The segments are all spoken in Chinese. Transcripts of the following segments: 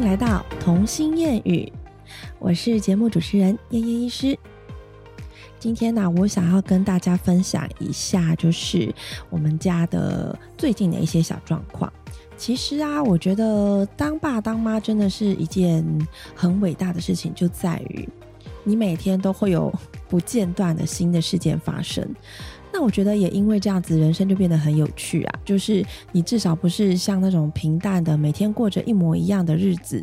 来到童心谚语，我是节目主持人燕燕医师。今天呢，我想要跟大家分享一下，就是我们家的最近的一些小状况。其实啊，我觉得当爸当妈真的是一件很伟大的事情，就在于你每天都会有不间断的新的事件发生。那我觉得也因为这样子，人生就变得很有趣啊！就是你至少不是像那种平淡的每天过着一模一样的日子，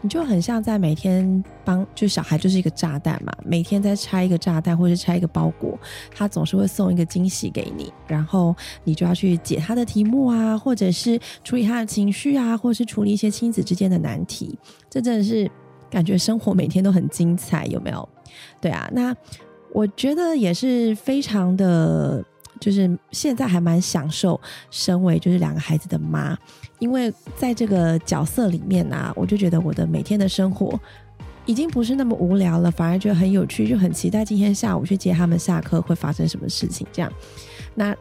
你就很像在每天帮，就小孩就是一个炸弹嘛，每天在拆一个炸弹或者拆一个包裹，他总是会送一个惊喜给你，然后你就要去解他的题目啊，或者是处理他的情绪啊，或是处理一些亲子之间的难题，这真的是感觉生活每天都很精彩，有没有？对啊，那。我觉得也是非常的，就是现在还蛮享受身为就是两个孩子的妈，因为在这个角色里面啊，我就觉得我的每天的生活已经不是那么无聊了，反而觉得很有趣，就很期待今天下午去接他们下课会发生什么事情。这样，那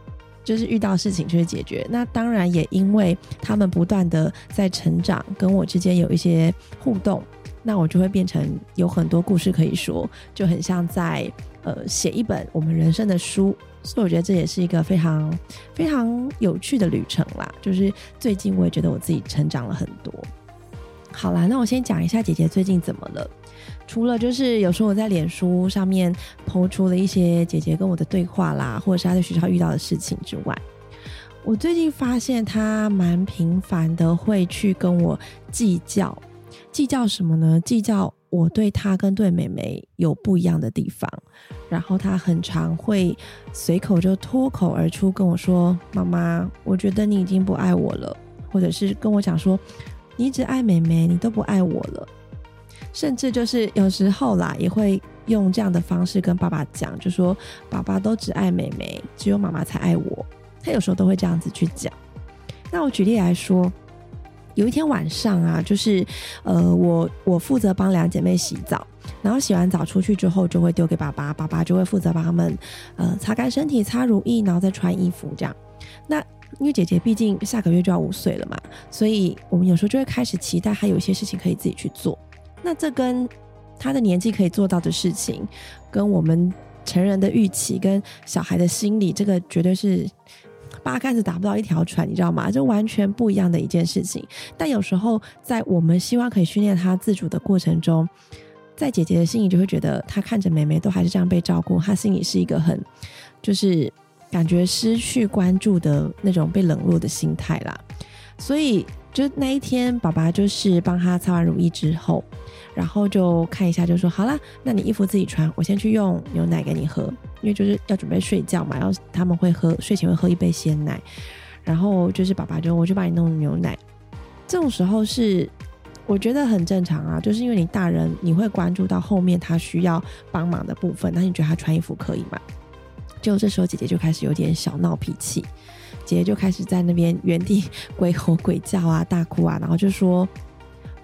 就是遇到事情就会解决。那当然也因为他们不断的在成长，跟我之间有一些互动，那我就会变成有很多故事可以说，就很像在。呃，写一本我们人生的书，所以我觉得这也是一个非常非常有趣的旅程啦。就是最近我也觉得我自己成长了很多。好啦，那我先讲一下姐姐最近怎么了。除了就是有时候我在脸书上面抛出了一些姐姐跟我的对话啦，或者是她在学校遇到的事情之外，我最近发现她蛮频繁的会去跟我计较，计较什么呢？计较。我对他跟对妹妹有不一样的地方，然后他很常会随口就脱口而出跟我说：“妈妈，我觉得你已经不爱我了。”或者是跟我讲说：“你只爱妹妹，你都不爱我了。”甚至就是有时候啦，也会用这样的方式跟爸爸讲，就说：“爸爸都只爱妹妹，只有妈妈才爱我。”他有时候都会这样子去讲。那我举例来说。有一天晚上啊，就是，呃，我我负责帮两姐妹洗澡，然后洗完澡出去之后，就会丢给爸爸，爸爸就会负责帮他们，呃，擦干身体，擦乳液，然后再穿衣服这样。那因为姐姐毕竟下个月就要五岁了嘛，所以我们有时候就会开始期待她有一些事情可以自己去做。那这跟她的年纪可以做到的事情，跟我们成人的预期，跟小孩的心理，这个绝对是。八竿子打不到一条船，你知道吗？这完全不一样的一件事情。但有时候，在我们希望可以训练他自主的过程中，在姐姐的心里就会觉得，她看着妹妹都还是这样被照顾，她心里是一个很，就是感觉失去关注的那种被冷落的心态啦。所以，就那一天，爸爸就是帮他擦完乳液之后。然后就看一下，就说好了，那你衣服自己穿，我先去用牛奶给你喝，因为就是要准备睡觉嘛，然后他们会喝睡前会喝一杯鲜奶，然后就是爸爸就我就帮你弄牛奶，这种时候是我觉得很正常啊，就是因为你大人你会关注到后面他需要帮忙的部分，那你觉得他穿衣服可以吗？就这时候姐姐就开始有点小闹脾气，姐姐就开始在那边原地鬼吼鬼叫啊，大哭啊，然后就说。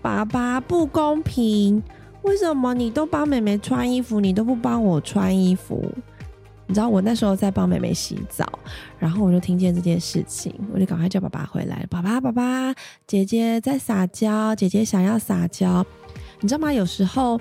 爸爸不公平，为什么你都帮妹妹穿衣服，你都不帮我穿衣服？你知道我那时候在帮妹妹洗澡，然后我就听见这件事情，我就赶快叫爸爸回来。爸爸，爸爸，姐姐在撒娇，姐姐想要撒娇，你知道吗？有时候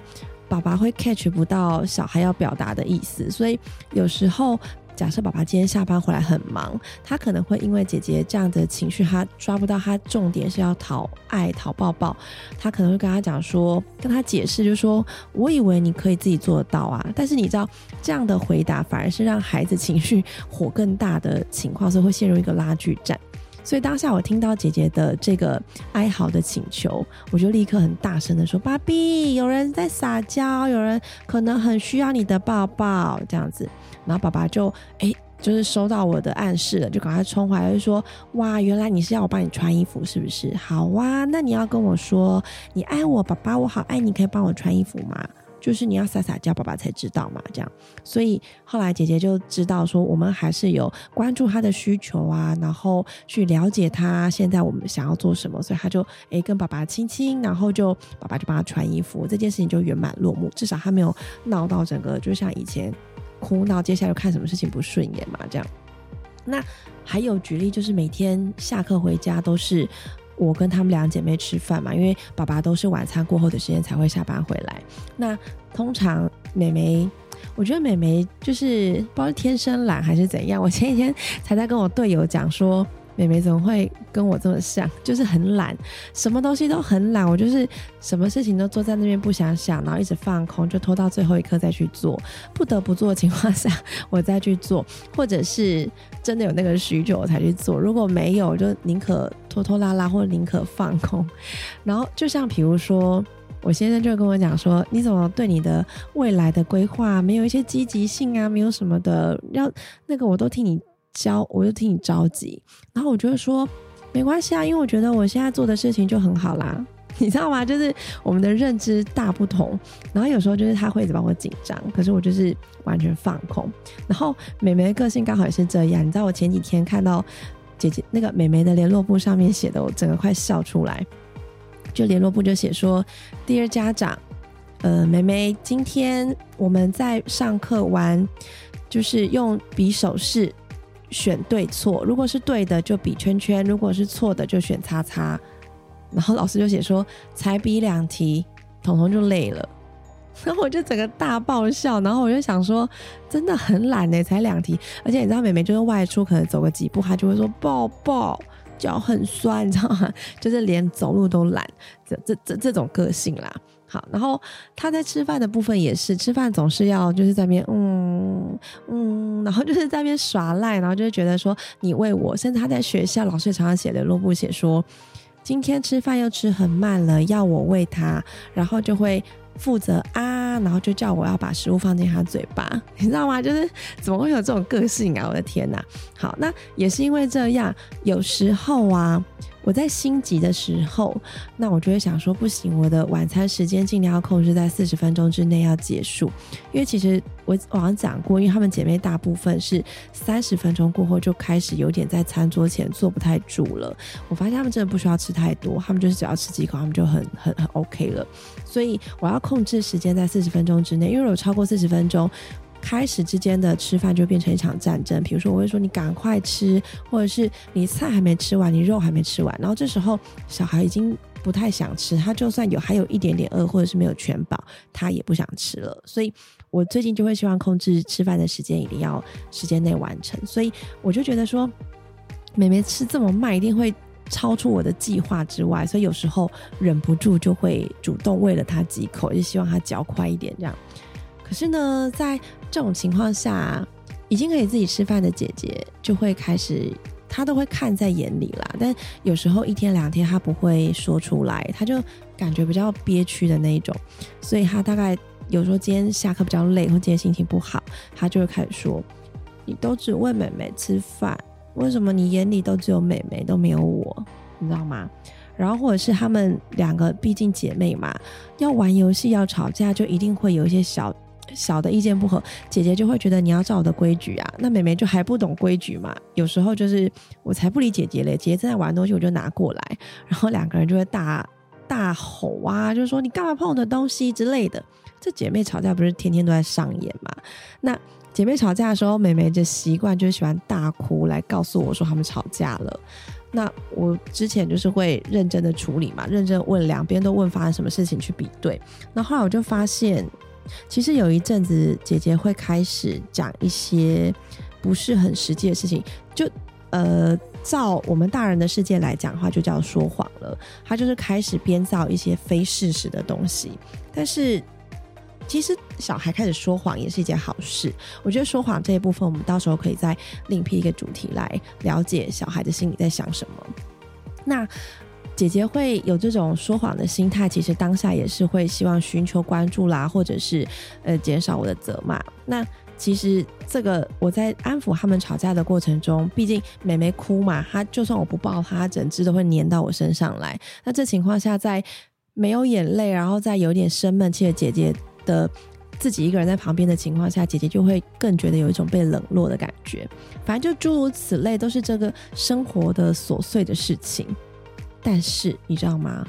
爸爸会 catch 不到小孩要表达的意思，所以有时候。假设爸爸今天下班回来很忙，他可能会因为姐姐这样的情绪，他抓不到他重点是要讨爱、讨抱抱，他可能会跟他讲说，跟他解释，就是说我以为你可以自己做得到啊，但是你知道这样的回答反而是让孩子情绪火更大的情况，所以会陷入一个拉锯战。所以当下我听到姐姐的这个哀嚎的请求，我就立刻很大声的说：“芭比，有人在撒娇，有人可能很需要你的抱抱，这样子。”然后爸爸就哎，就是收到我的暗示了，就赶快冲回来，就说：“哇，原来你是要我帮你穿衣服，是不是？好啊，那你要跟我说你爱我，爸爸，我好爱你，可以帮我穿衣服吗？就是你要撒撒娇，爸爸才知道嘛。这样，所以后来姐姐就知道说，我们还是有关注他的需求啊，然后去了解他现在我们想要做什么，所以他就哎跟爸爸亲亲，然后就爸爸就帮他穿衣服，这件事情就圆满落幕，至少他没有闹到整个就像以前。哭闹，接下来又看什么事情不顺眼嘛？这样，那还有举例，就是每天下课回家都是我跟她们两姐妹吃饭嘛，因为爸爸都是晚餐过后的时间才会下班回来。那通常妹妹，我觉得美眉就是不知道是天生懒还是怎样。我前几天才在跟我队友讲说。妹妹怎么会跟我这么像？就是很懒，什么东西都很懒。我就是什么事情都坐在那边不想想，然后一直放空，就拖到最后一刻再去做。不得不做的情况下，我再去做，或者是真的有那个需求我才去做。如果没有，就宁可拖拖拉拉，或宁可放空。然后就像比如说，我先生就跟我讲说：“你怎么对你的未来的规划没有一些积极性啊？没有什么的，要那个我都替你。”教我就替你着急，然后我就会说没关系啊，因为我觉得我现在做的事情就很好啦，你知道吗？就是我们的认知大不同，然后有时候就是他会一直帮我紧张，可是我就是完全放空。然后美眉的个性刚好也是这样，你知道我前几天看到姐姐那个美眉的联络簿上面写的，我整个快笑出来。就联络簿就写说，Dear 家长，呃，美眉今天我们在上课玩，就是用比手势。选对错，如果是对的就比圈圈，如果是错的就选叉叉。然后老师就写说才比两题，彤彤就累了。然后我就整个大爆笑，然后我就想说真的很懒呢，才两题，而且你知道美美就是外出可能走个几步，她就会说抱抱，脚很酸，你知道吗？就是连走路都懒，这这这这种个性啦。好，然后他在吃饭的部分也是，吃饭总是要就是在边嗯嗯，然后就是在边耍赖，然后就是觉得说你喂我，甚至他在学校老师常常写的落布写说，今天吃饭又吃很慢了，要我喂他，然后就会负责啊，然后就叫我要把食物放进他嘴巴，你知道吗？就是怎么会有这种个性啊？我的天哪！好，那也是因为这样，有时候啊。我在心急的时候，那我就会想说，不行，我的晚餐时间尽量要控制在四十分钟之内要结束，因为其实我网上讲过，因为她们姐妹大部分是三十分钟过后就开始有点在餐桌前坐不太住了。我发现她们真的不需要吃太多，她们就是只要吃几口，她们就很很很 OK 了。所以我要控制时间在四十分钟之内，因为如果超过四十分钟。开始之间的吃饭就变成一场战争，比如说我会说你赶快吃，或者是你菜还没吃完，你肉还没吃完，然后这时候小孩已经不太想吃，他就算有还有一点点饿，或者是没有全饱，他也不想吃了。所以我最近就会希望控制吃饭的时间，一定要时间内完成。所以我就觉得说，妹妹吃这么慢，一定会超出我的计划之外，所以有时候忍不住就会主动喂了她几口，就希望她嚼快一点这样。可是呢，在这种情况下，已经可以自己吃饭的姐姐就会开始，她都会看在眼里啦。但有时候一天两天她不会说出来，她就感觉比较憋屈的那一种。所以她大概有时候今天下课比较累，或今天心情不好，她就会开始说：“你都只喂妹妹吃饭，为什么你眼里都只有妹妹，都没有我？你知道吗？”然后或者是她们两个，毕竟姐妹嘛，要玩游戏要吵架，就一定会有一些小。小的意见不合，姐姐就会觉得你要照我的规矩啊，那妹妹就还不懂规矩嘛。有时候就是我才不理姐姐嘞，姐姐正在玩东西，我就拿过来，然后两个人就会大大吼啊，就是说你干嘛碰我的东西之类的。这姐妹吵架不是天天都在上演嘛？那姐妹吵架的时候，妹妹的习惯就是喜欢大哭来告诉我说他们吵架了。那我之前就是会认真的处理嘛，认真问两边都问发生什么事情去比对。那后来我就发现。其实有一阵子，姐姐会开始讲一些不是很实际的事情，就呃，照我们大人的世界来讲的话，就叫说谎了。她就是开始编造一些非事实的东西。但是，其实小孩开始说谎也是一件好事。我觉得说谎这一部分，我们到时候可以再另辟一个主题来了解小孩的心里在想什么。那。姐姐会有这种说谎的心态，其实当下也是会希望寻求关注啦，或者是呃减少我的责骂。那其实这个我在安抚他们吵架的过程中，毕竟妹妹哭嘛，她就算我不抱她，整只都会粘到我身上来。那这情况下，在没有眼泪，然后在有点生闷气的姐姐的自己一个人在旁边的情况下，姐姐就会更觉得有一种被冷落的感觉。反正就诸如此类，都是这个生活的琐碎的事情。但是你知道吗？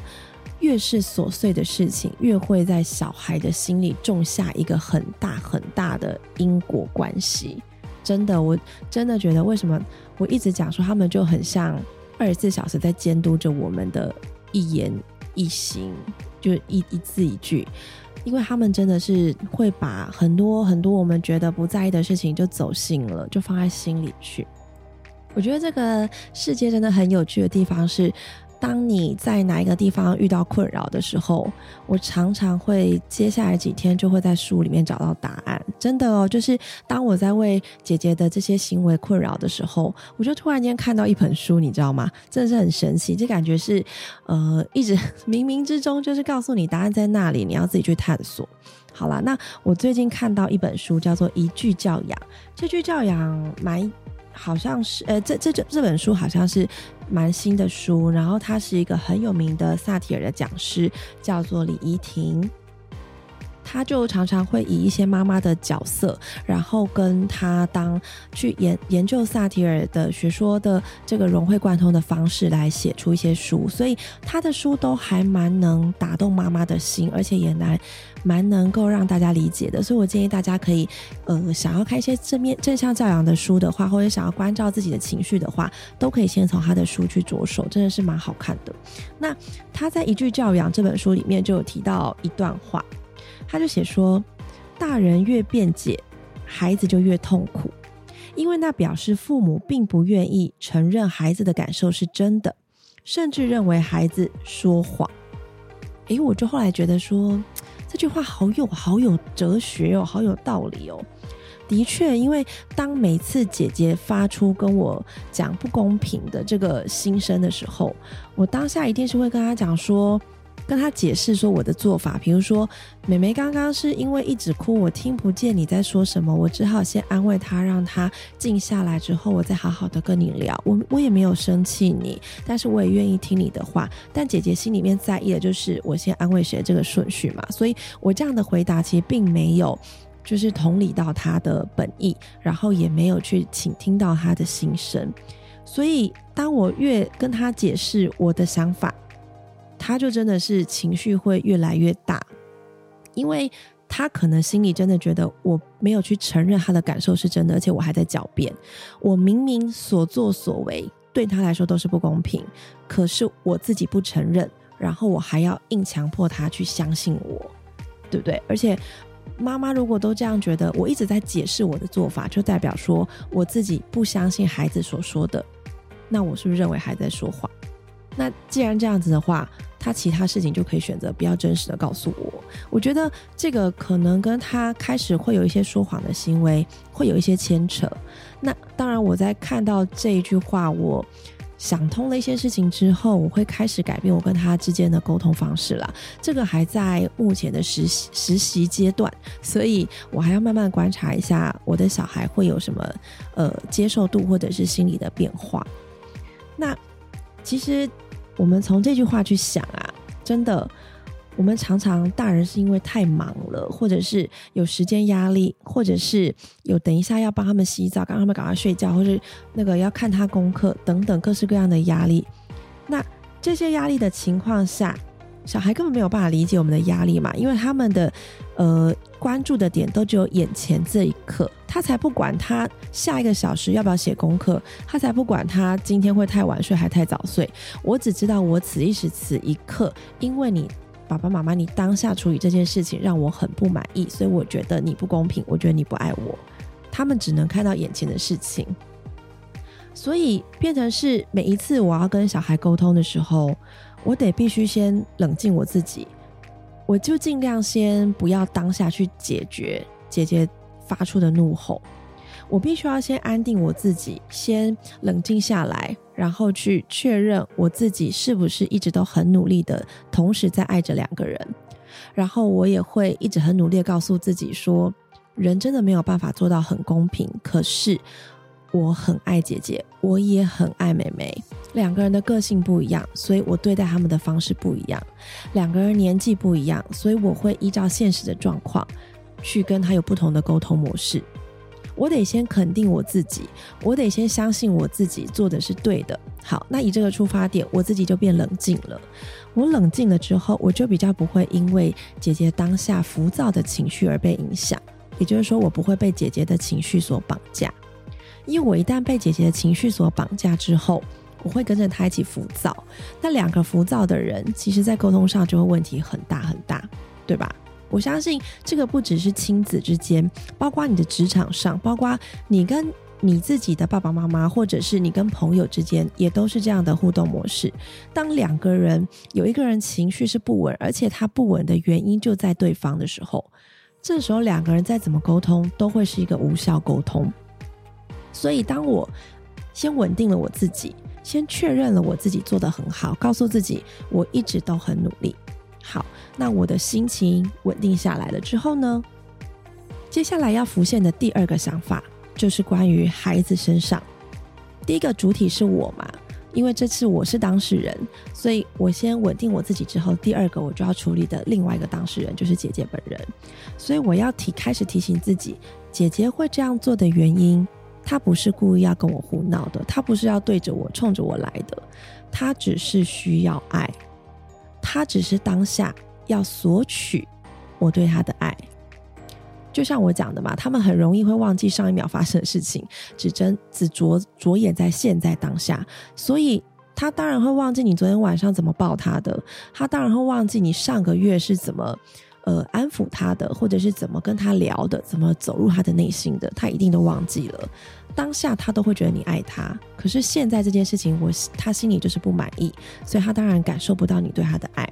越是琐碎的事情，越会在小孩的心里种下一个很大很大的因果关系。真的，我真的觉得，为什么我一直讲说他们就很像二十四小时在监督着我们的一言一行，就一一字一句，因为他们真的是会把很多很多我们觉得不在意的事情就走心了，就放在心里去。我觉得这个世界真的很有趣的地方是。当你在哪一个地方遇到困扰的时候，我常常会接下来几天就会在书里面找到答案。真的哦，就是当我在为姐姐的这些行为困扰的时候，我就突然间看到一本书，你知道吗？真的是很神奇，这感觉是呃，一直冥冥之中就是告诉你答案在那里，你要自己去探索。好了，那我最近看到一本书叫做《一句教养》，这句教养蛮。好像是，呃，这这这这本书好像是蛮新的书，然后他是一个很有名的萨提尔的讲师，叫做李怡婷。他就常常会以一些妈妈的角色，然后跟他当去研研究萨提尔的学说的这个融会贯通的方式来写出一些书，所以他的书都还蛮能打动妈妈的心，而且也难蛮能够让大家理解的。所以我建议大家可以，呃，想要看一些正面正向教养的书的话，或者想要关照自己的情绪的话，都可以先从他的书去着手，真的是蛮好看的。那他在《一句教养》这本书里面就有提到一段话。他就写说，大人越辩解，孩子就越痛苦，因为那表示父母并不愿意承认孩子的感受是真的，甚至认为孩子说谎。诶，我就后来觉得说，这句话好有好有哲学哦，好有道理哦。的确，因为当每次姐姐发出跟我讲不公平的这个心声的时候，我当下一定是会跟他讲说。跟他解释说我的做法，比如说，美眉刚刚是因为一直哭，我听不见你在说什么，我只好先安慰她，让她静下来之后，我再好好的跟你聊。我我也没有生气你，但是我也愿意听你的话。但姐姐心里面在意的就是我先安慰谁这个顺序嘛，所以我这样的回答其实并没有就是同理到他的本意，然后也没有去倾听到他的心声。所以当我越跟他解释我的想法。他就真的是情绪会越来越大，因为他可能心里真的觉得我没有去承认他的感受是真的，而且我还在狡辩。我明明所作所为对他来说都是不公平，可是我自己不承认，然后我还要硬强迫他去相信我，对不对？而且妈妈如果都这样觉得，我一直在解释我的做法，就代表说我自己不相信孩子所说的，那我是不是认为孩子在说谎？那既然这样子的话，他其他事情就可以选择不要真实的告诉我。我觉得这个可能跟他开始会有一些说谎的行为会有一些牵扯。那当然，我在看到这一句话，我想通了一些事情之后，我会开始改变我跟他之间的沟通方式啦。这个还在目前的实习实习阶段，所以我还要慢慢观察一下我的小孩会有什么呃接受度或者是心理的变化。那其实。我们从这句话去想啊，真的，我们常常大人是因为太忙了，或者是有时间压力，或者是有等一下要帮他们洗澡，让他们赶快睡觉，或是那个要看他功课等等各式各样的压力。那这些压力的情况下，小孩根本没有办法理解我们的压力嘛，因为他们的呃关注的点都只有眼前这一刻。他才不管他下一个小时要不要写功课，他才不管他今天会太晚睡还太早睡。我只知道我此一时此一刻，因为你爸爸妈妈你当下处理这件事情让我很不满意，所以我觉得你不公平，我觉得你不爱我。他们只能看到眼前的事情，所以变成是每一次我要跟小孩沟通的时候，我得必须先冷静我自己，我就尽量先不要当下去解决姐姐。发出的怒吼，我必须要先安定我自己，先冷静下来，然后去确认我自己是不是一直都很努力的，同时在爱着两个人。然后我也会一直很努力告诉自己说，人真的没有办法做到很公平。可是我很爱姐姐，我也很爱妹妹，两个人的个性不一样，所以我对待他们的方式不一样。两个人年纪不一样，所以我会依照现实的状况。去跟他有不同的沟通模式，我得先肯定我自己，我得先相信我自己做的是对的。好，那以这个出发点，我自己就变冷静了。我冷静了之后，我就比较不会因为姐姐当下浮躁的情绪而被影响。也就是说，我不会被姐姐的情绪所绑架。因为我一旦被姐姐的情绪所绑架之后，我会跟着她一起浮躁。那两个浮躁的人，其实在沟通上就会问题很大很大，对吧？我相信这个不只是亲子之间，包括你的职场上，包括你跟你自己的爸爸妈妈，或者是你跟朋友之间，也都是这样的互动模式。当两个人有一个人情绪是不稳，而且他不稳的原因就在对方的时候，这时候两个人再怎么沟通，都会是一个无效沟通。所以，当我先稳定了我自己，先确认了我自己做的很好，告诉自己我一直都很努力。好，那我的心情稳定下来了之后呢？接下来要浮现的第二个想法就是关于孩子身上。第一个主体是我嘛，因为这次我是当事人，所以我先稳定我自己之后，第二个我就要处理的另外一个当事人就是姐姐本人。所以我要提开始提醒自己，姐姐会这样做的原因。他不是故意要跟我胡闹的，他不是要对着我冲着我来的，他只是需要爱，他只是当下要索取我对他的爱。就像我讲的嘛，他们很容易会忘记上一秒发生的事情，只真只着着眼在现在当下，所以他当然会忘记你昨天晚上怎么抱他的，他当然会忘记你上个月是怎么。呃，安抚他的，或者是怎么跟他聊的，怎么走入他的内心的，他一定都忘记了。当下他都会觉得你爱他，可是现在这件事情，我他心里就是不满意，所以他当然感受不到你对他的爱。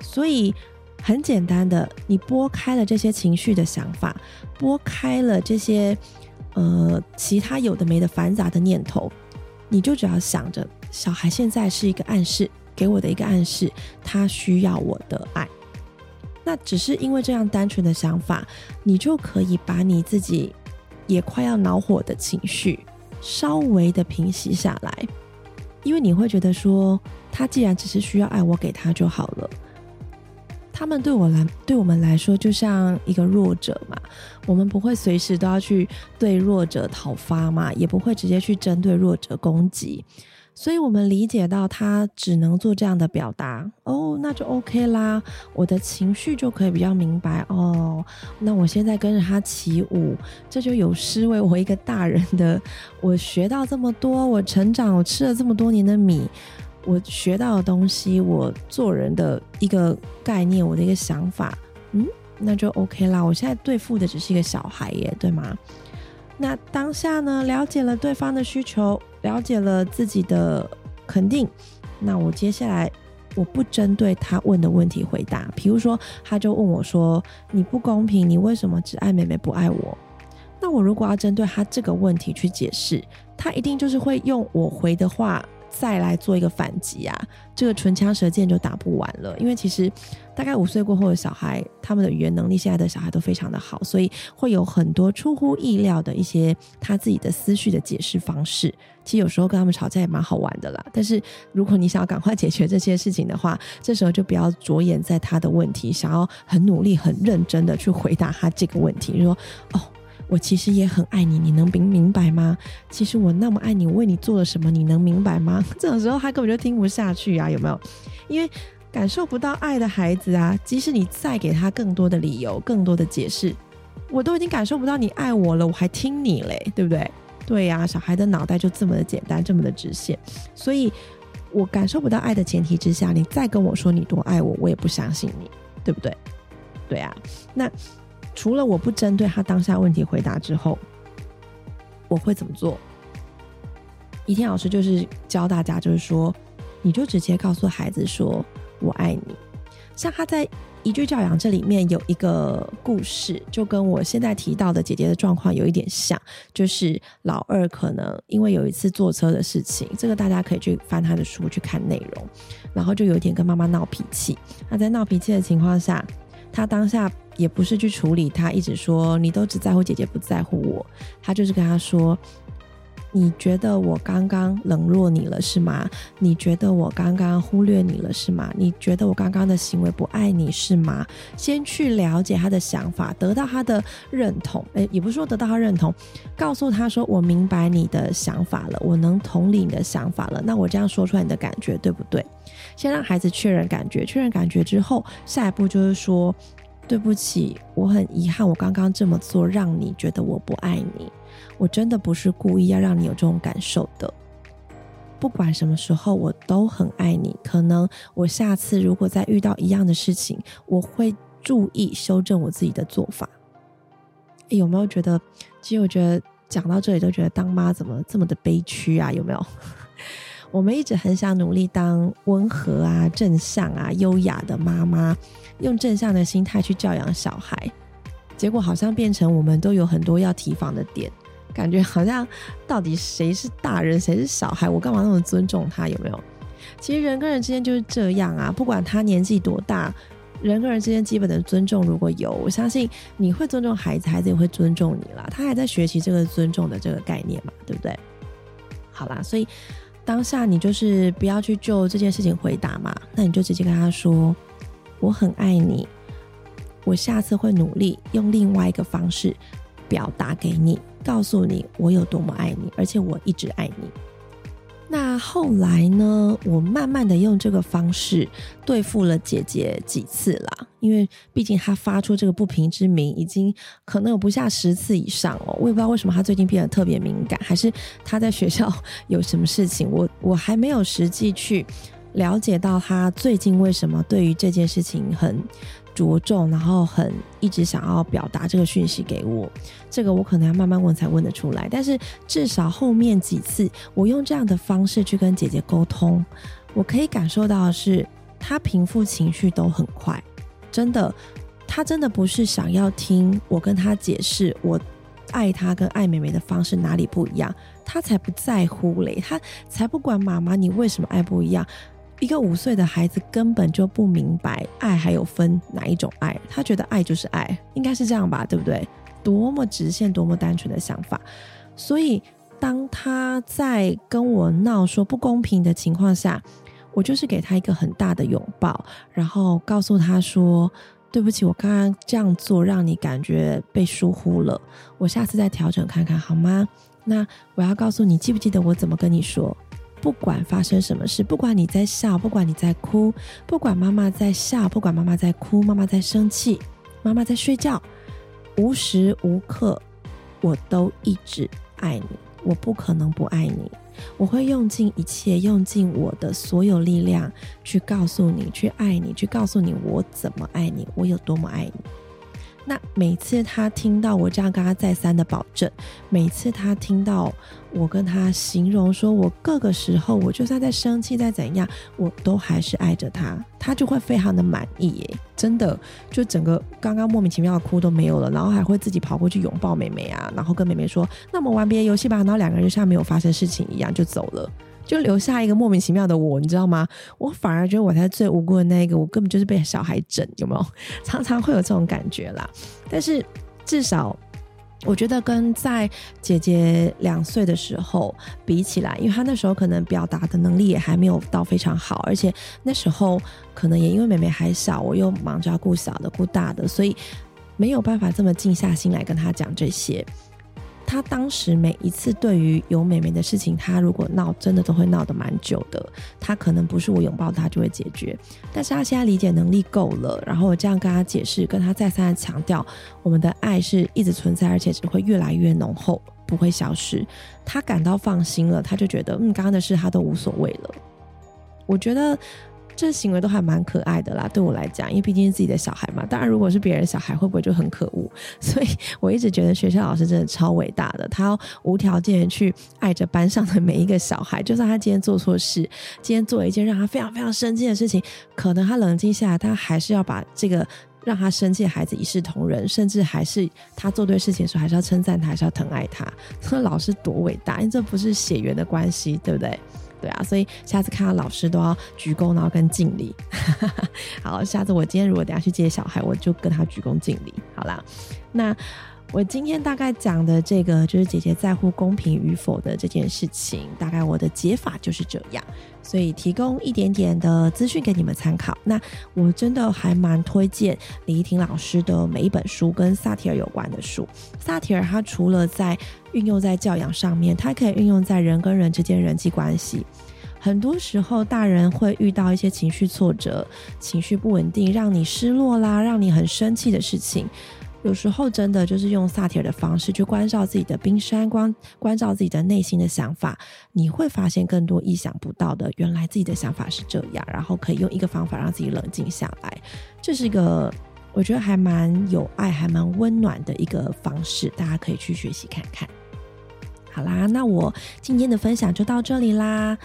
所以很简单的，你拨开了这些情绪的想法，拨开了这些呃其他有的没的繁杂的念头，你就只要想着，小孩现在是一个暗示，给我的一个暗示，他需要我的爱。那只是因为这样单纯的想法，你就可以把你自己也快要恼火的情绪稍微的平息下来，因为你会觉得说，他既然只是需要爱，我给他就好了。他们对我来，对我们来说，就像一个弱者嘛，我们不会随时都要去对弱者讨伐嘛，也不会直接去针对弱者攻击。所以，我们理解到他只能做这样的表达哦，那就 OK 啦。我的情绪就可以比较明白哦。那我现在跟着他起舞，这就有失为我一个大人的。我学到这么多，我成长，我吃了这么多年的米，我学到的东西，我做人的一个概念，我的一个想法，嗯，那就 OK 啦。我现在对付的只是一个小孩耶，对吗？那当下呢？了解了对方的需求，了解了自己的肯定。那我接下来我不针对他问的问题回答。比如说，他就问我说：“你不公平，你为什么只爱妹妹不爱我？”那我如果要针对他这个问题去解释，他一定就是会用我回的话。再来做一个反击啊，这个唇枪舌剑就打不完了。因为其实大概五岁过后的小孩，他们的语言能力现在的小孩都非常的好，所以会有很多出乎意料的一些他自己的思绪的解释方式。其实有时候跟他们吵架也蛮好玩的啦。但是如果你想要赶快解决这些事情的话，这时候就不要着眼在他的问题，想要很努力、很认真的去回答他这个问题，就说哦。我其实也很爱你，你能明明白吗？其实我那么爱你，我为你做了什么，你能明白吗？这种时候他根本就听不下去啊，有没有？因为感受不到爱的孩子啊，即使你再给他更多的理由、更多的解释，我都已经感受不到你爱我了，我还听你嘞，对不对？对呀，小孩的脑袋就这么的简单，这么的直线。所以我感受不到爱的前提之下，你再跟我说你多爱我，我也不相信你，对不对？对啊，那。除了我不针对他当下问题回答之后，我会怎么做？一天老师就是教大家，就是说，你就直接告诉孩子说“我爱你”。像他在一句教养这里面有一个故事，就跟我现在提到的姐姐的状况有一点像，就是老二可能因为有一次坐车的事情，这个大家可以去翻他的书去看内容，然后就有一点跟妈妈闹脾气。那在闹脾气的情况下，他当下。也不是去处理他，一直说你都只在乎姐姐，不在乎我。他就是跟他说：“你觉得我刚刚冷落你了是吗？你觉得我刚刚忽略你了是吗？你觉得我刚刚的行为不爱你是吗？”先去了解他的想法，得到他的认同。诶，也不是说得到他认同，告诉他说：“我明白你的想法了，我能同理你的想法了。”那我这样说出来，你的感觉对不对？先让孩子确认感觉，确认感觉之后，下一步就是说。对不起，我很遗憾，我刚刚这么做让你觉得我不爱你。我真的不是故意要让你有这种感受的。不管什么时候我都很爱你。可能我下次如果再遇到一样的事情，我会注意修正我自己的做法。有没有觉得？其实我觉得讲到这里都觉得当妈怎么这么的悲屈啊？有没有？我们一直很想努力当温和啊、正向啊、优雅的妈妈，用正向的心态去教养小孩，结果好像变成我们都有很多要提防的点，感觉好像到底谁是大人，谁是小孩？我干嘛那么尊重他？有没有？其实人跟人之间就是这样啊，不管他年纪多大，人跟人之间基本的尊重如果有，我相信你会尊重孩子，孩子也会尊重你啦。他还在学习这个尊重的这个概念嘛，对不对？好啦，所以。当下你就是不要去就这件事情回答嘛，那你就直接跟他说：“我很爱你，我下次会努力用另外一个方式表达给你，告诉你我有多么爱你，而且我一直爱你。”那后来呢？我慢慢的用这个方式对付了姐姐几次啦，因为毕竟她发出这个不平之鸣，已经可能有不下十次以上哦。我也不知道为什么她最近变得特别敏感，还是她在学校 有什么事情？我我还没有实际去了解到他最近为什么对于这件事情很。着重，然后很一直想要表达这个讯息给我，这个我可能要慢慢问才问得出来。但是至少后面几次，我用这样的方式去跟姐姐沟通，我可以感受到的是，她平复情绪都很快。真的，她真的不是想要听我跟她解释我爱她跟爱妹妹的方式哪里不一样，她才不在乎嘞，她才不管妈妈你为什么爱不一样。一个五岁的孩子根本就不明白爱还有分哪一种爱，他觉得爱就是爱，应该是这样吧，对不对？多么直线，多么单纯的想法。所以当他在跟我闹说不公平的情况下，我就是给他一个很大的拥抱，然后告诉他说：“对不起，我刚刚这样做让你感觉被疏忽了，我下次再调整看看好吗？”那我要告诉你，记不记得我怎么跟你说？不管发生什么事，不管你在笑，不管你在哭，不管妈妈在笑，不管妈妈在哭，妈妈在生气，妈妈在睡觉，无时无刻我都一直爱你，我不可能不爱你，我会用尽一切，用尽我的所有力量去告诉你，去爱你，去告诉你我怎么爱你，我有多么爱你。那每次他听到我这样跟他再三的保证，每次他听到我跟他形容说，我各个时候，我就算在生气，再怎样，我都还是爱着他，他就会非常的满意耶，真的，就整个刚刚莫名其妙的哭都没有了，然后还会自己跑过去拥抱妹妹啊，然后跟妹妹说，那我们玩别的游戏吧，然后两个人就像没有发生事情一样就走了。就留下一个莫名其妙的我，你知道吗？我反而觉得我才最无辜的那一个，我根本就是被小孩整，有没有？常常会有这种感觉啦。但是至少，我觉得跟在姐姐两岁的时候比起来，因为她那时候可能表达的能力也还没有到非常好，而且那时候可能也因为妹妹还小，我又忙着要顾小的、顾大的，所以没有办法这么静下心来跟她讲这些。他当时每一次对于有妹妹的事情，他如果闹，真的都会闹得蛮久的。他可能不是我拥抱他就会解决，但是他现在理解能力够了，然后我这样跟他解释，跟他再三的强调，我们的爱是一直存在，而且只会越来越浓厚，不会消失。他感到放心了，他就觉得，嗯，刚刚的事他都无所谓了。我觉得。这行为都还蛮可爱的啦，对我来讲，因为毕竟是自己的小孩嘛。当然，如果是别人小孩，会不会就很可恶？所以我一直觉得学校老师真的超伟大的，他要无条件去爱着班上的每一个小孩，就算他今天做错事，今天做了一件让他非常非常生气的事情，可能他冷静下来，他还是要把这个让他生气的孩子一视同仁，甚至还是他做对事情的时候，还是要称赞他，还是要疼爱他。说老师多伟大，因为这不是血缘的关系，对不对？对啊，所以下次看到老师都要鞠躬，然后跟敬礼。好，下次我今天如果等下去接小孩，我就跟他鞠躬敬礼。好啦，那我今天大概讲的这个就是姐姐在乎公平与否的这件事情，大概我的解法就是这样，所以提供一点点的资讯给你们参考。那我真的还蛮推荐李怡婷老师的每一本书跟萨提尔有关的书。萨提尔他除了在运用在教养上面，它可以运用在人跟人之间人际关系。很多时候，大人会遇到一些情绪挫折、情绪不稳定，让你失落啦，让你很生气的事情。有时候真的就是用萨提尔的方式去关照自己的冰山，关关照自己的内心的想法，你会发现更多意想不到的，原来自己的想法是这样，然后可以用一个方法让自己冷静下来，这是一个我觉得还蛮有爱、还蛮温暖的一个方式，大家可以去学习看看。好啦，那我今天的分享就到这里啦。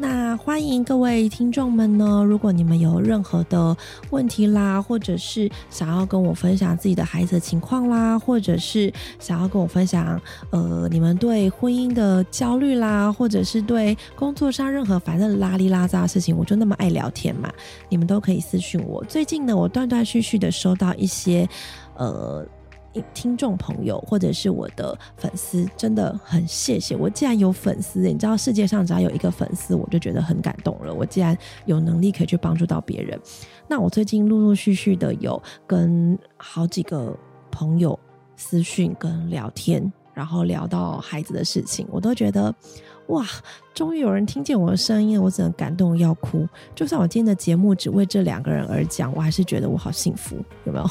那欢迎各位听众们呢，如果你们有任何的问题啦，或者是想要跟我分享自己的孩子的情况啦，或者是想要跟我分享呃你们对婚姻的焦虑啦，或者是对工作上任何反正拉里拉杂的事情，我就那么爱聊天嘛，你们都可以私信我。最近呢，我断断续续的收到一些呃。听众朋友，或者是我的粉丝，真的很谢谢我。既然有粉丝，你知道世界上只要有一个粉丝，我就觉得很感动了。我既然有能力可以去帮助到别人，那我最近陆陆续续的有跟好几个朋友私讯跟聊天，然后聊到孩子的事情，我都觉得。哇！终于有人听见我的声音，我只能感动要哭。就算我今天的节目只为这两个人而讲，我还是觉得我好幸福，有没有？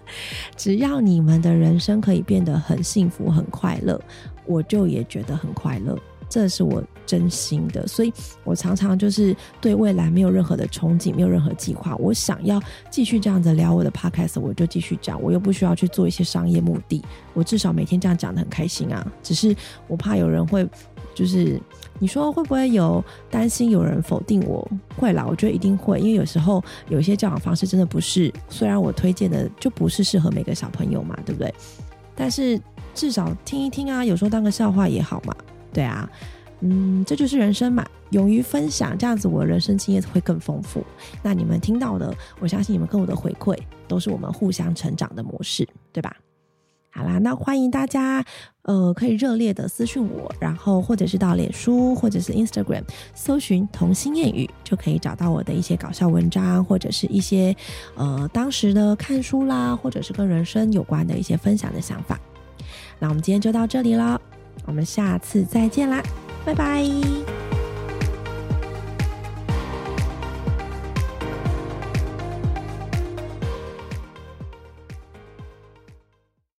只要你们的人生可以变得很幸福、很快乐，我就也觉得很快乐。这是我真心的，所以我常常就是对未来没有任何的憧憬，没有任何计划。我想要继续这样子聊我的 podcast，我就继续讲，我又不需要去做一些商业目的。我至少每天这样讲的很开心啊。只是我怕有人会。就是你说会不会有担心有人否定我？会啦，我觉得一定会，因为有时候有些教养方式真的不是，虽然我推荐的就不是适合每个小朋友嘛，对不对？但是至少听一听啊，有时候当个笑话也好嘛，对啊，嗯，这就是人生嘛，勇于分享，这样子我的人生经验会更丰富。那你们听到的，我相信你们跟我的回馈都是我们互相成长的模式，对吧？好啦，那欢迎大家，呃，可以热烈的私讯我，然后或者是到脸书或者是 Instagram 搜寻童心谚语，就可以找到我的一些搞笑文章，或者是一些呃当时的看书啦，或者是跟人生有关的一些分享的想法。那我们今天就到这里了，我们下次再见啦，拜拜。